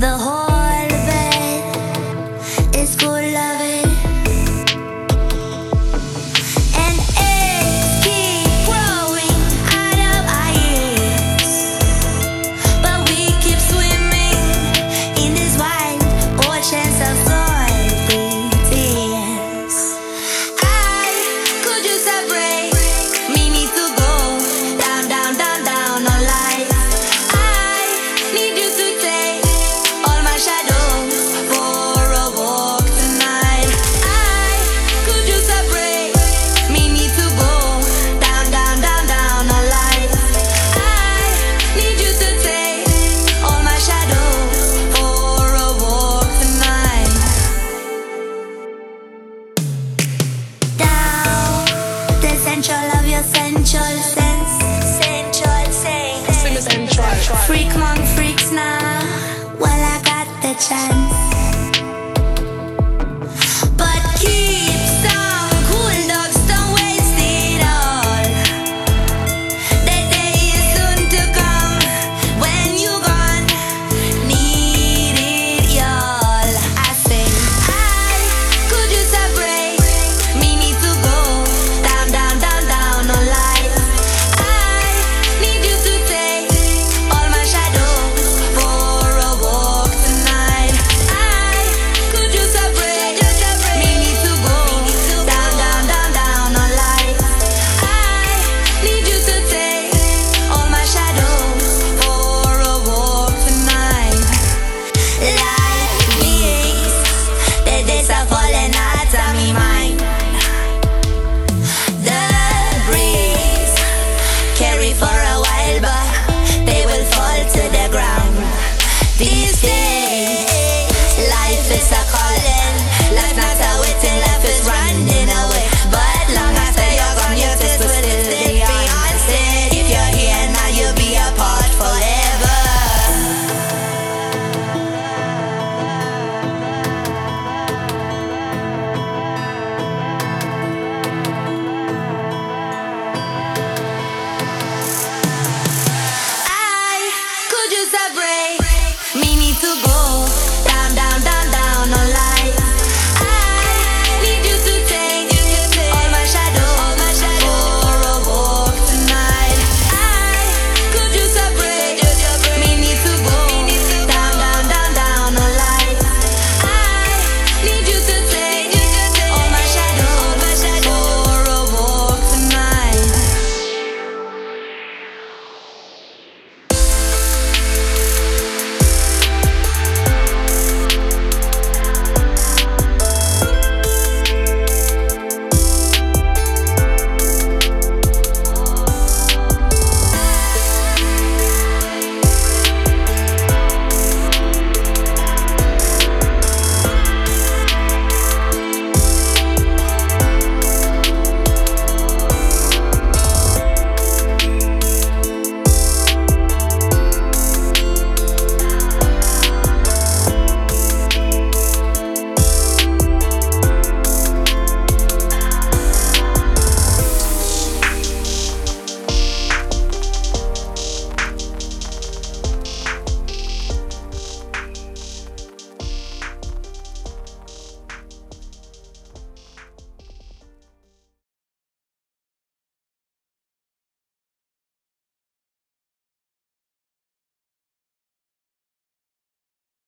The whole sensual, love your sensual sense. Sensual. Freak monk, freaks now. Well, I got the chance.